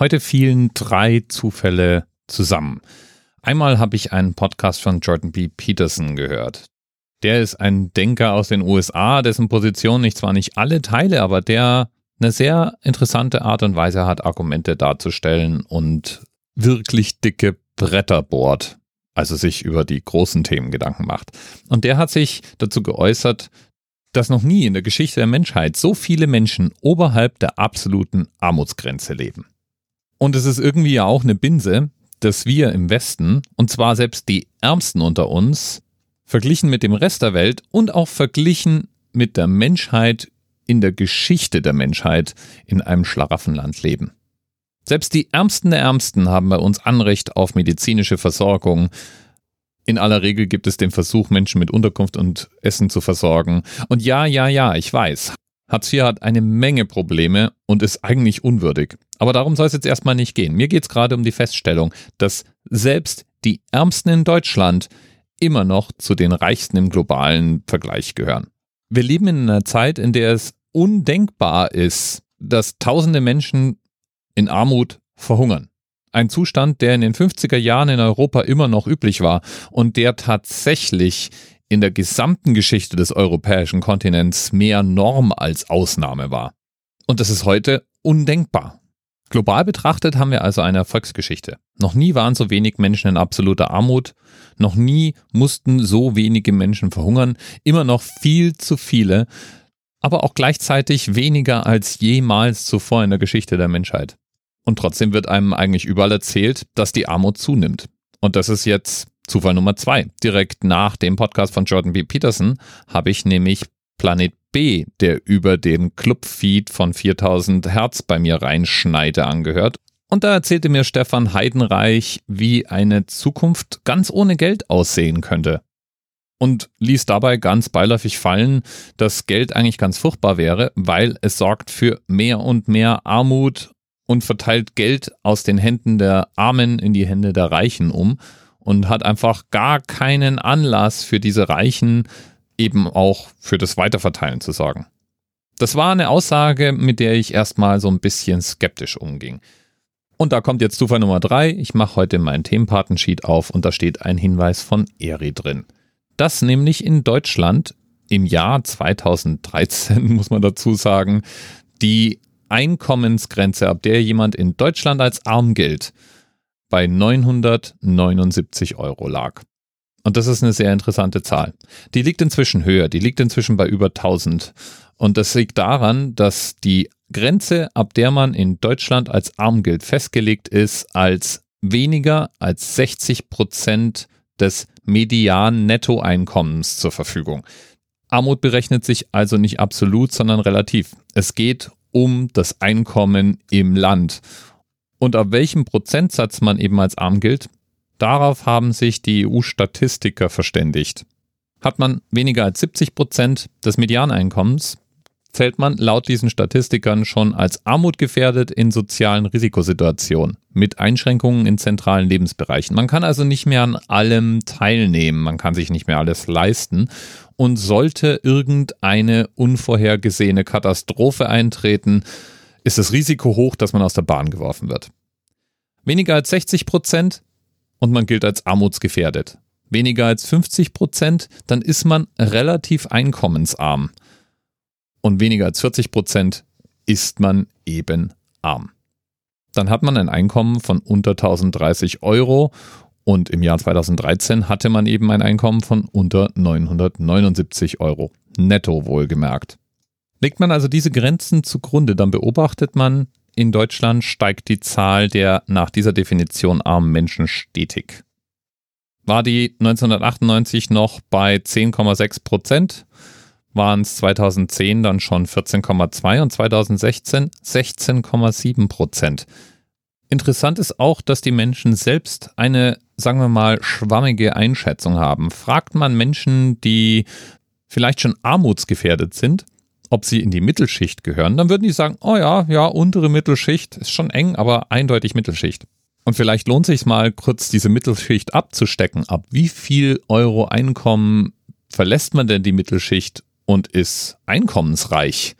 Heute fielen drei Zufälle zusammen. Einmal habe ich einen Podcast von Jordan B. Peterson gehört. Der ist ein Denker aus den USA, dessen Position ich zwar nicht alle teile, aber der eine sehr interessante Art und Weise hat, Argumente darzustellen und wirklich dicke Bretter bohrt, also sich über die großen Themen Gedanken macht. Und der hat sich dazu geäußert, dass noch nie in der Geschichte der Menschheit so viele Menschen oberhalb der absoluten Armutsgrenze leben. Und es ist irgendwie ja auch eine Binse, dass wir im Westen, und zwar selbst die Ärmsten unter uns, verglichen mit dem Rest der Welt und auch verglichen mit der Menschheit in der Geschichte der Menschheit in einem Schlaraffenland leben. Selbst die Ärmsten der Ärmsten haben bei uns Anrecht auf medizinische Versorgung, in aller Regel gibt es den Versuch, Menschen mit Unterkunft und Essen zu versorgen. Und ja, ja, ja, ich weiß. Hartz IV hat eine Menge Probleme und ist eigentlich unwürdig. Aber darum soll es jetzt erstmal nicht gehen. Mir geht es gerade um die Feststellung, dass selbst die Ärmsten in Deutschland immer noch zu den Reichsten im globalen Vergleich gehören. Wir leben in einer Zeit, in der es undenkbar ist, dass tausende Menschen in Armut verhungern. Ein Zustand, der in den 50er Jahren in Europa immer noch üblich war und der tatsächlich in der gesamten Geschichte des europäischen Kontinents mehr Norm als Ausnahme war. Und das ist heute undenkbar. Global betrachtet haben wir also eine Erfolgsgeschichte. Noch nie waren so wenig Menschen in absoluter Armut, noch nie mussten so wenige Menschen verhungern, immer noch viel zu viele, aber auch gleichzeitig weniger als jemals zuvor in der Geschichte der Menschheit. Und trotzdem wird einem eigentlich überall erzählt, dass die Armut zunimmt. Und das ist jetzt Zufall Nummer zwei. Direkt nach dem Podcast von Jordan B. Peterson habe ich nämlich Planet B, der über den Clubfeed von 4000 Hertz bei mir reinschneide, angehört. Und da erzählte mir Stefan Heidenreich, wie eine Zukunft ganz ohne Geld aussehen könnte. Und ließ dabei ganz beiläufig fallen, dass Geld eigentlich ganz furchtbar wäre, weil es sorgt für mehr und mehr Armut und verteilt Geld aus den Händen der Armen in die Hände der Reichen um und hat einfach gar keinen Anlass für diese Reichen eben auch für das Weiterverteilen zu sorgen. Das war eine Aussage, mit der ich erstmal so ein bisschen skeptisch umging. Und da kommt jetzt Zufall Nummer drei. Ich mache heute meinen Themenpartensheet auf und da steht ein Hinweis von Eri drin. Dass nämlich in Deutschland im Jahr 2013, muss man dazu sagen, die Einkommensgrenze, ab der jemand in Deutschland als arm gilt, bei 979 Euro lag. Und das ist eine sehr interessante Zahl. Die liegt inzwischen höher, die liegt inzwischen bei über 1000. Und das liegt daran, dass die Grenze, ab der man in Deutschland als arm gilt, festgelegt ist als weniger als 60 Prozent des median Nettoeinkommens zur Verfügung. Armut berechnet sich also nicht absolut, sondern relativ. Es geht um das Einkommen im Land. Und ab welchem Prozentsatz man eben als arm gilt, darauf haben sich die EU-Statistiker verständigt. Hat man weniger als 70 Prozent des Medianeinkommens, zählt man laut diesen Statistikern schon als armutgefährdet in sozialen Risikosituationen mit Einschränkungen in zentralen Lebensbereichen. Man kann also nicht mehr an allem teilnehmen, man kann sich nicht mehr alles leisten und sollte irgendeine unvorhergesehene Katastrophe eintreten, ist das Risiko hoch, dass man aus der Bahn geworfen wird. Weniger als 60 Prozent und man gilt als armutsgefährdet. Weniger als 50 Prozent, dann ist man relativ einkommensarm und weniger als 40 Prozent ist man eben arm. Dann hat man ein Einkommen von unter 1030 Euro und im Jahr 2013 hatte man eben ein Einkommen von unter 979 Euro. Netto wohlgemerkt. Legt man also diese Grenzen zugrunde, dann beobachtet man, in Deutschland steigt die Zahl der nach dieser Definition armen Menschen stetig. War die 1998 noch bei 10,6 Prozent, waren es 2010 dann schon 14,2 und 2016 16,7 Prozent. Interessant ist auch, dass die Menschen selbst eine, sagen wir mal, schwammige Einschätzung haben. Fragt man Menschen, die vielleicht schon armutsgefährdet sind, ob sie in die Mittelschicht gehören, dann würden die sagen, oh ja, ja, untere Mittelschicht ist schon eng, aber eindeutig Mittelschicht. Und vielleicht lohnt sich mal kurz diese Mittelschicht abzustecken. Ab wie viel Euro Einkommen verlässt man denn die Mittelschicht und ist einkommensreich.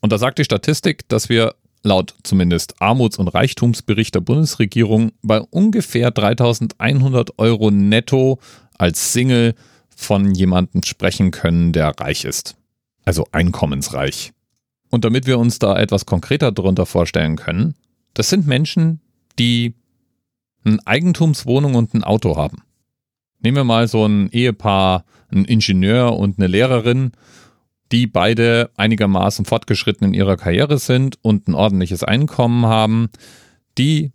Und da sagt die Statistik, dass wir laut zumindest Armuts- und Reichtumsbericht der Bundesregierung bei ungefähr 3100 Euro netto als Single von jemandem sprechen können, der reich ist. Also einkommensreich. Und damit wir uns da etwas konkreter darunter vorstellen können, das sind Menschen, die eine Eigentumswohnung und ein Auto haben. Nehmen wir mal so ein Ehepaar, ein Ingenieur und eine Lehrerin, die beide einigermaßen fortgeschritten in ihrer Karriere sind und ein ordentliches Einkommen haben. Die,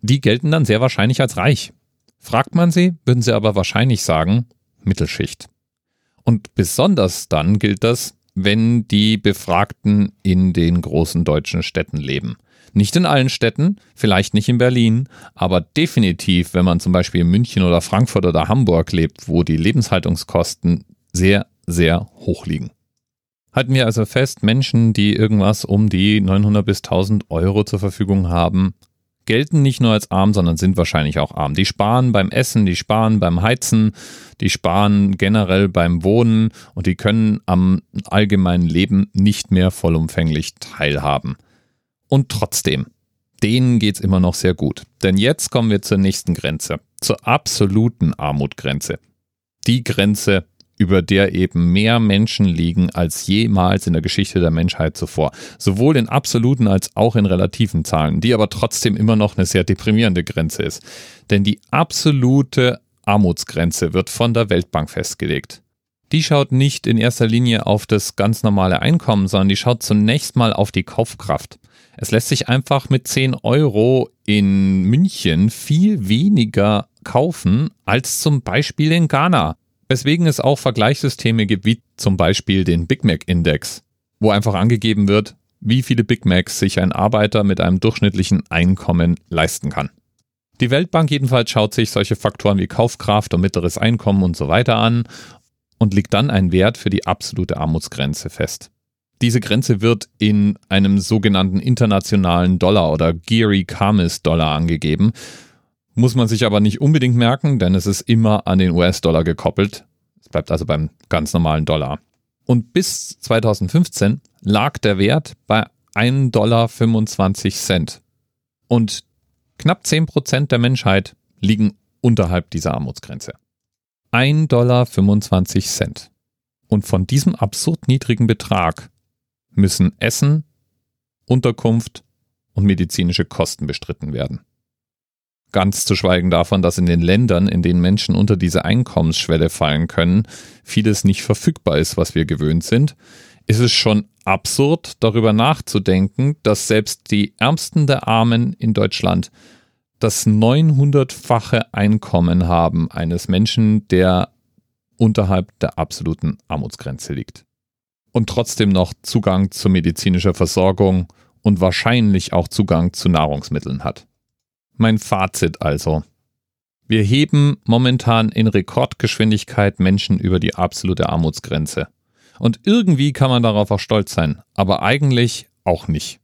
die gelten dann sehr wahrscheinlich als reich. Fragt man sie, würden sie aber wahrscheinlich sagen, Mittelschicht. Und besonders dann gilt das, wenn die Befragten in den großen deutschen Städten leben. Nicht in allen Städten, vielleicht nicht in Berlin, aber definitiv, wenn man zum Beispiel in München oder Frankfurt oder Hamburg lebt, wo die Lebenshaltungskosten sehr, sehr hoch liegen. Halten wir also fest, Menschen, die irgendwas um die 900 bis 1000 Euro zur Verfügung haben, gelten nicht nur als arm, sondern sind wahrscheinlich auch arm. Die sparen beim Essen, die sparen beim Heizen, die sparen generell beim Wohnen und die können am allgemeinen Leben nicht mehr vollumfänglich teilhaben. Und trotzdem, denen geht's immer noch sehr gut. Denn jetzt kommen wir zur nächsten Grenze, zur absoluten Armutgrenze. Die Grenze, über der eben mehr Menschen liegen als jemals in der Geschichte der Menschheit zuvor. Sowohl in absoluten als auch in relativen Zahlen, die aber trotzdem immer noch eine sehr deprimierende Grenze ist. Denn die absolute Armutsgrenze wird von der Weltbank festgelegt. Die schaut nicht in erster Linie auf das ganz normale Einkommen, sondern die schaut zunächst mal auf die Kaufkraft. Es lässt sich einfach mit 10 Euro in München viel weniger kaufen als zum Beispiel in Ghana. Weswegen es auch Vergleichssysteme gibt, wie zum Beispiel den Big Mac Index, wo einfach angegeben wird, wie viele Big Macs sich ein Arbeiter mit einem durchschnittlichen Einkommen leisten kann. Die Weltbank jedenfalls schaut sich solche Faktoren wie Kaufkraft und mittleres Einkommen und so weiter an und legt dann einen Wert für die absolute Armutsgrenze fest. Diese Grenze wird in einem sogenannten internationalen Dollar oder Geary Kamis Dollar angegeben. Muss man sich aber nicht unbedingt merken, denn es ist immer an den US-Dollar gekoppelt. Es bleibt also beim ganz normalen Dollar. Und bis 2015 lag der Wert bei 1,25 Dollar. Und knapp 10% der Menschheit liegen unterhalb dieser Armutsgrenze. 1,25 Dollar. Und von diesem absurd niedrigen Betrag müssen Essen, Unterkunft und medizinische Kosten bestritten werden. Ganz zu schweigen davon, dass in den Ländern, in denen Menschen unter diese Einkommensschwelle fallen können, vieles nicht verfügbar ist, was wir gewöhnt sind, ist es schon absurd, darüber nachzudenken, dass selbst die Ärmsten der Armen in Deutschland das 900-fache Einkommen haben eines Menschen, der unterhalb der absoluten Armutsgrenze liegt und trotzdem noch Zugang zu medizinischer Versorgung und wahrscheinlich auch Zugang zu Nahrungsmitteln hat. Mein Fazit also. Wir heben momentan in Rekordgeschwindigkeit Menschen über die absolute Armutsgrenze. Und irgendwie kann man darauf auch stolz sein, aber eigentlich auch nicht.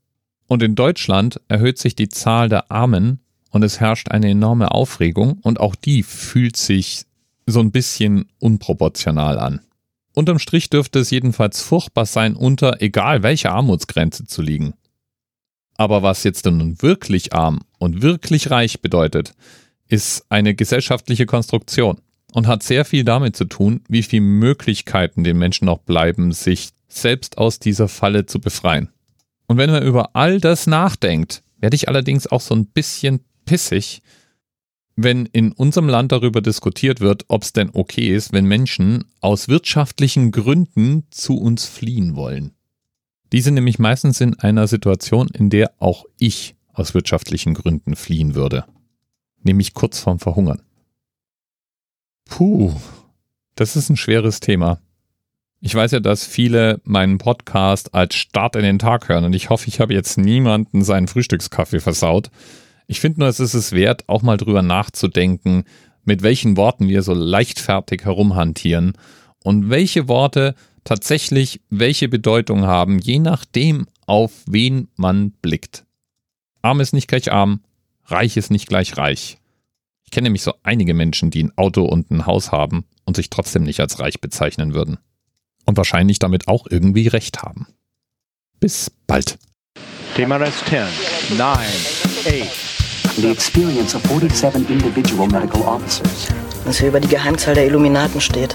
Und in Deutschland erhöht sich die Zahl der Armen und es herrscht eine enorme Aufregung und auch die fühlt sich so ein bisschen unproportional an. Unterm Strich dürfte es jedenfalls furchtbar sein, unter egal welcher Armutsgrenze zu liegen. Aber was jetzt nun wirklich arm und wirklich reich bedeutet, ist eine gesellschaftliche Konstruktion und hat sehr viel damit zu tun, wie viele Möglichkeiten den Menschen noch bleiben, sich selbst aus dieser Falle zu befreien. Und wenn man über all das nachdenkt, werde ich allerdings auch so ein bisschen pissig, wenn in unserem Land darüber diskutiert wird, ob es denn okay ist, wenn Menschen aus wirtschaftlichen Gründen zu uns fliehen wollen. Die sind nämlich meistens in einer Situation, in der auch ich aus wirtschaftlichen Gründen fliehen würde. Nämlich kurz vorm Verhungern. Puh, das ist ein schweres Thema. Ich weiß ja, dass viele meinen Podcast als Start in den Tag hören und ich hoffe, ich habe jetzt niemanden seinen Frühstückskaffee versaut. Ich finde nur, es ist es wert, auch mal drüber nachzudenken, mit welchen Worten wir so leichtfertig herumhantieren und welche Worte tatsächlich welche Bedeutung haben, je nachdem, auf wen man blickt. Arm ist nicht gleich arm, reich ist nicht gleich reich. Ich kenne nämlich so einige Menschen, die ein Auto und ein Haus haben und sich trotzdem nicht als reich bezeichnen würden. Und wahrscheinlich damit auch irgendwie recht haben. Bis bald. T-minus 10, 9, 8. The experience of 47 individual medical officers. Was hier über die Geheimzahl der Illuminaten steht.